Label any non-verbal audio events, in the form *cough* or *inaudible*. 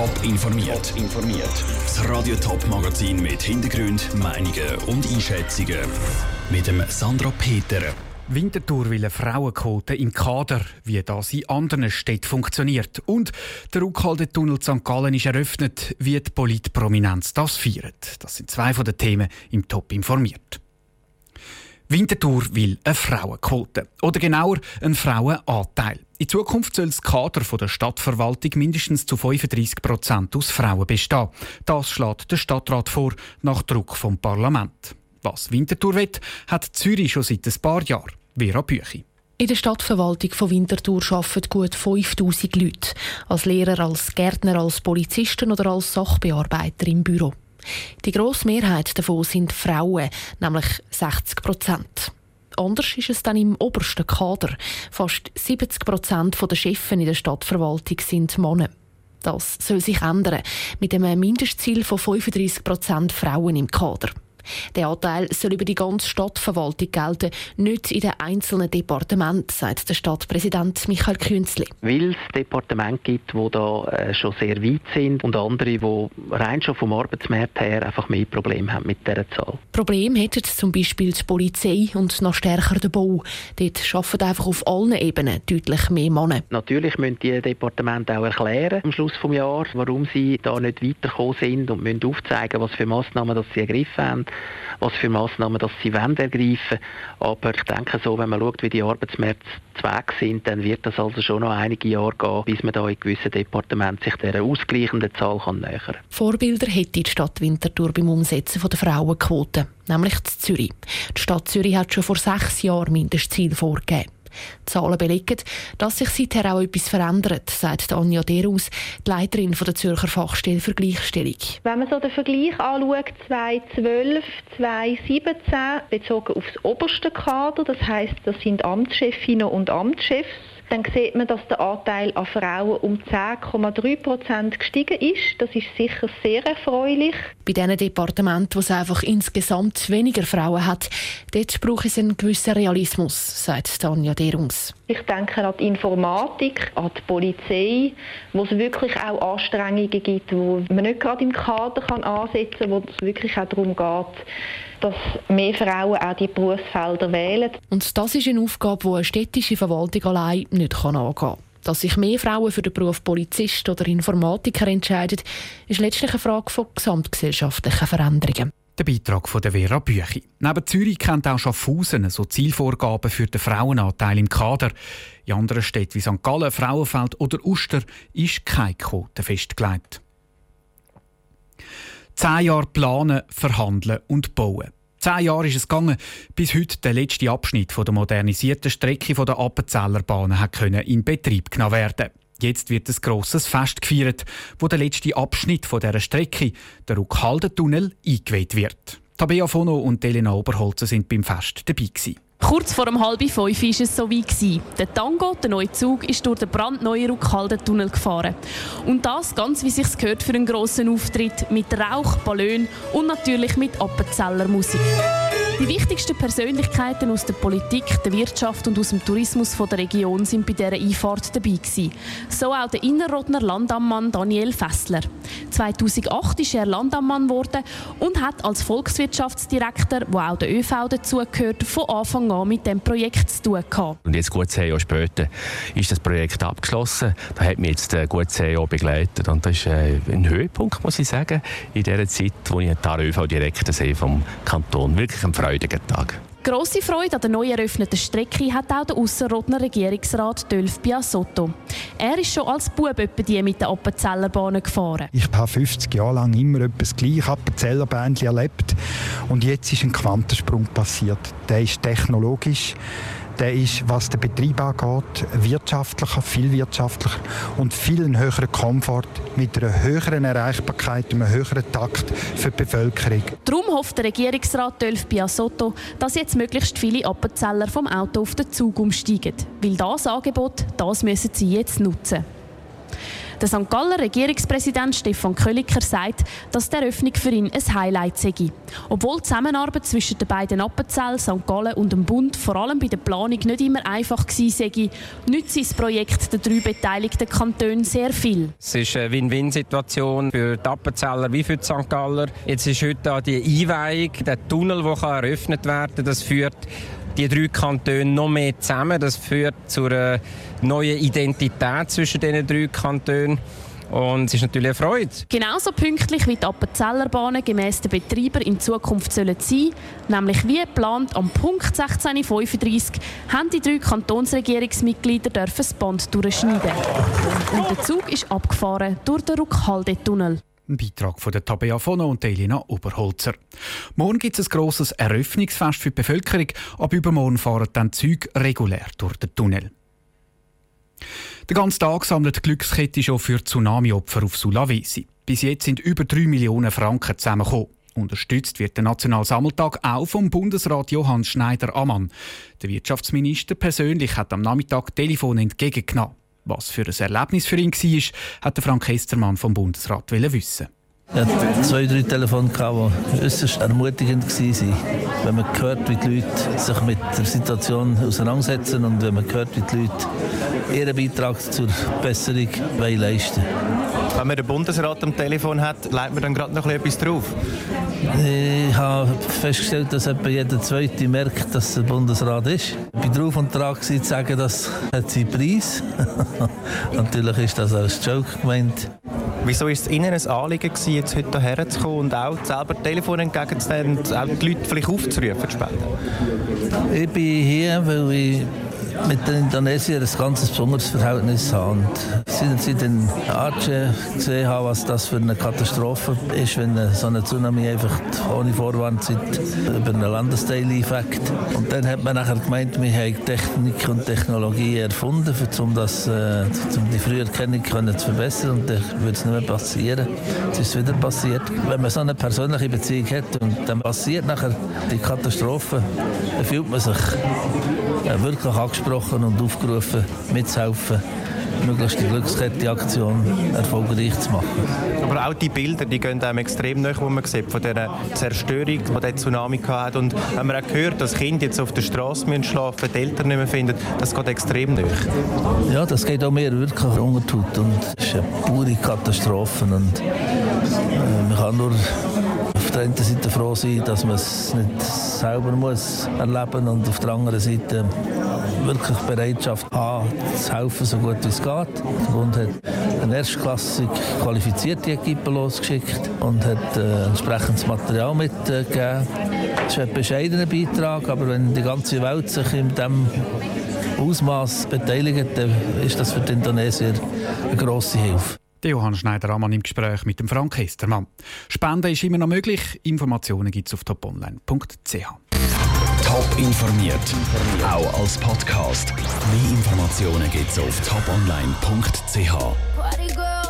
Top informiert. informiert. Das Radio Top Magazin mit Hintergrund, Meinungen und Einschätzungen mit dem Sandra Peter. Winterthur will eine Frauenquote im Kader, wie das in anderen Städten funktioniert. Und der Rückhaltetunnel St. Gallen ist eröffnet, wie die Politprominenz das feiert. Das sind zwei von den Themen im Top informiert. Winterthur will eine Frauenquote. Oder genauer, einen Frauenanteil. In Zukunft soll das Kader der Stadtverwaltung mindestens zu 35 Prozent aus Frauen bestehen. Das schlägt der Stadtrat vor, nach Druck vom Parlament. Was Winterthur will, hat Zürich schon seit ein paar Jahren. Vera Büchi. In der Stadtverwaltung von Winterthur arbeiten gut 5000 Leute. Als Lehrer, als Gärtner, als Polizisten oder als Sachbearbeiter im Büro. Die grosse Mehrheit davon sind Frauen, nämlich 60 Prozent. Anders ist es dann im obersten Kader. Fast 70 Prozent der Chefs in der Stadtverwaltung sind Männer. Das soll sich ändern, mit einem Mindestziel von 35 Prozent Frauen im Kader. Der Anteil soll über die ganze Stadtverwaltung gelten, nicht in den einzelnen Departementen, sagt der Stadtpräsident Michael Künzli. Weil es Departemente gibt, die da äh, schon sehr weit sind und andere, die rein schon vom Arbeitsmarkt her einfach mehr Probleme haben mit dieser Zahl. Problem hätten zum Beispiel die Polizei und noch stärker der Bau. Dort arbeiten einfach auf allen Ebenen deutlich mehr Männer. Natürlich müssen die Departemente auch erklären am Schluss des Jahres, warum sie da nicht weitergekommen sind und müssen aufzeigen, was für Massnahmen das sie ergriffen haben was für Massnahmen das sie wollen ergreifen Aber ich denke so, wenn man schaut, wie die Arbeitsmärkte zu Weg sind, dann wird das also schon noch einige Jahre gehen, bis man da in gewissen Departementen sich dieser ausgleichenden Zahl kann nähern. Vorbilder hätte die Stadt Winterthur beim Umsetzen der Frauenquote, nämlich die Zürich. Die Stadt Zürich hat schon vor sechs Jahren Mindestziel vorgegeben. Die Zahlen belegen, dass sich seither auch etwas verändert, sagt Anja Derus, die Leiterin der Zürcher Fachstelle für Gleichstellung. Wenn man so den Vergleich anschaut, 2012, 2017, bezogen auf das oberste Kader, das heißt, das sind Amtschefinnen und Amtschefs, dann sieht man, dass der Anteil an Frauen um 10,3 Prozent gestiegen ist. Das ist sicher sehr erfreulich. Bei diesen Departementen, wo es einfach insgesamt weniger Frauen hat, dort braucht es einen gewissen Realismus, sagt Tanja Derungs. Ich denke an die Informatik, an die Polizei, wo es wirklich auch Anstrengungen gibt, wo man nicht gerade im Kader kann ansetzen kann, wo es wirklich auch darum geht, dass mehr Frauen auch die Berufsfelder wählen. Und das ist eine Aufgabe, die eine städtische Verwaltung allein nicht angehen kann. Dass sich mehr Frauen für den Beruf Polizist oder Informatiker entscheiden, ist letztlich eine Frage von gesamtgesellschaftlichen Veränderungen. Der Beitrag von der Vera Büchi. Neben Zürich kennt auch Schaffhausen so Zielvorgaben für den Frauenanteil im Kader. In anderen Städten wie St. Gallen, Frauenfeld oder Uster ist keine Quote festgelegt. Zehn Jahre planen, verhandeln und bauen. Zehn Jahre ist es gegangen, bis heute der letzte Abschnitt der modernisierten Strecke der Appenzeller Bahn in Betrieb genommen werden. Jetzt wird ein grosses Fest gefeiert, wo der letzte Abschnitt dieser Strecke, der Ruckhaldentunnel, eingeweiht wird. Tabea Fono und Elena Oberholzer sind beim Fest dabei gewesen. Kurz vor um halb fünf war es so weit. Der Tango, der neue Zug, ist durch den brandneuen Ruckhaldentunnel gefahren. Und das ganz wie sich's gehört für einen grossen Auftritt mit Rauch, Ballon und natürlich mit Appenzeller Musik. Die wichtigsten Persönlichkeiten aus der Politik, der Wirtschaft und aus dem Tourismus der Region sind bei dieser Einfahrt dabei gewesen. So auch der Innerrhodner Landammann Daniel Fessler. 2008 ist er Landammann geworden und hat als Volkswirtschaftsdirektor, wo auch der ÖV dazugehört, von Anfang an mit dem Projekt zu tun gehabt. Und jetzt gut zehn Jahre später ist das Projekt abgeschlossen. Da hat mich jetzt äh, gut zehn Jahre begleitet und das ist äh, ein Höhepunkt, muss ich sagen, in der Zeit, wo ich der ÖV-Direktor vom Kanton. Wirklich ein freudigen Tag. Grosse Freude an der neu eröffneten Strecke hat auch der Ausserrhodner Regierungsrat Dölf Biasotto. Er ist schon als Bub die mit der Appenzeller Bahn gefahren. Ich habe 50 Jahre lang immer etwas gleich Appenzeller Bändchen erlebt und jetzt ist ein Quantensprung passiert. Der ist technologisch der ist, was den Betrieb angeht, wirtschaftlicher, viel wirtschaftlicher und viel höheren Komfort mit einer höheren Erreichbarkeit und einem höheren Takt für die Bevölkerung. Darum hofft der Regierungsrat Dölf Biasotto, dass jetzt möglichst viele Appenzeller vom Auto auf den Zug umsteigen. Weil das Angebot, das müssen sie jetzt nutzen. Der St. Galler Regierungspräsident Stefan Kölliker sagt, dass die Eröffnung für ihn ein Highlight sei. Obwohl die Zusammenarbeit zwischen den beiden Appenzell, St. Gallen und dem Bund vor allem bei der Planung nicht immer einfach gewesen sei, nützt das Projekt der drei beteiligten Kantone sehr viel. Es ist eine Win-Win-Situation für die Appenzeller wie für die St. Galler. Jetzt ist heute die Einweihung, der Tunnel, der eröffnet werden kann, das führt die drei Kantone noch mehr zusammen. Das führt zu einer neuen Identität zwischen diesen drei Kantonen. Und es ist natürlich eine Freude. Genauso pünktlich wie die Appenzellerbahnen gemäss den Betreiber in Zukunft sollen sein, nämlich wie geplant am Punkt 16.35 haben die drei Kantonsregierungsmitglieder das Band durchschneiden. Und der Zug ist abgefahren durch den Ruckhaldetunnel. Ein Beitrag von der Tabea Fono und Elina Oberholzer. Morgen gibt es ein grosses Eröffnungsfest für die Bevölkerung. Ab übermorgen fahren dann Züge regulär durch den Tunnel. Den ganzen Tag sammelt die Glückskette schon für Tsunami-Opfer auf Sulawesi. Bis jetzt sind über 3 Millionen Franken zusammengekommen. Unterstützt wird der Nationalsammeltag auch vom Bundesrat Johann Schneider-Ammann. Der Wirtschaftsminister persönlich hat am Nachmittag Telefon entgegengenommen. Was für ein Erlebnis für ihn war, hat Frank Hestermann vom Bundesrat wissen. Hatte zwei, drei Telefone, die äußerst ermutigend waren. Wenn man hört, wie die Leute sich mit der Situation auseinandersetzen und wenn man hört, wie die Leute ihren Beitrag zur Besserung leisten wollen. Wenn man den Bundesrat am Telefon hat, leitet man dann gerade noch etwas drauf? Ich habe festgestellt, dass etwa jeder Zweite merkt, dass der Bundesrat ist. Ich war drauf und dran zu sagen, das hat seinen Preis. *laughs* Natürlich ist das als Joke gemeint. Wieso ist es Ihnen ein Anliegen gewesen, jetzt heute hierher zu kommen und auch selber Telefon entgegenzunehmen und auch die Leute vielleicht aufzurufen, zu spenden? Ich bin hier, weil ich mit den Indonesiern ein ganz besonderes Verhältnis haben. Seit ich in Aceh gesehen habe, was das für eine Katastrophe ist, wenn so eine Tsunami einfach ohne Vorwarnzeit über einen Landesteil einfängt. Und dann hat man nachher gemeint, wir haben Technik und Technologie erfunden, um, das, äh, um die Früherkennung zu verbessern. Und dann wird es nicht mehr passieren. Es ist wieder passiert. Wenn man so eine persönliche Beziehung hat und dann passiert nachher die Katastrophe, dann fühlt man sich äh, wirklich angesprochen und aufgerufen, mitzuhelfen möglichst die Glückskette-Aktion erfolgreich zu machen. Aber auch die Bilder, die gehen einem extrem nach, wo man sieht, von der Zerstörung, die der Tsunami hatte. Und wenn man auch hört, dass Kinder jetzt auf der Straße schlafen müssen, die Eltern nicht mehr finden, das geht extrem nach. Ja, das geht auch mir wirklich und es ist eine pure Katastrophe und äh, man kann nur auf der einen Seite froh sein, dass man es nicht selber muss erleben und auf der anderen Seite wirklich Bereitschaft haben, zu helfen, so gut wie es geht. Der Bund hat eine erstklassig qualifizierte Equipe losgeschickt und hat äh, entsprechendes Material mitgegeben. Das ist ein bescheidener Beitrag, aber wenn die ganze Welt sich in diesem Ausmaß beteiligt, dann ist das für die Indonesier eine grosse Hilfe. Der Johann Schneider-Ammann im Gespräch mit dem Frank Hestermann. Spenden ist immer noch möglich. Informationen gibt es auf toponline.ch. Top informiert, auch als Podcast. Mehr Informationen gibt es auf toponline.ch.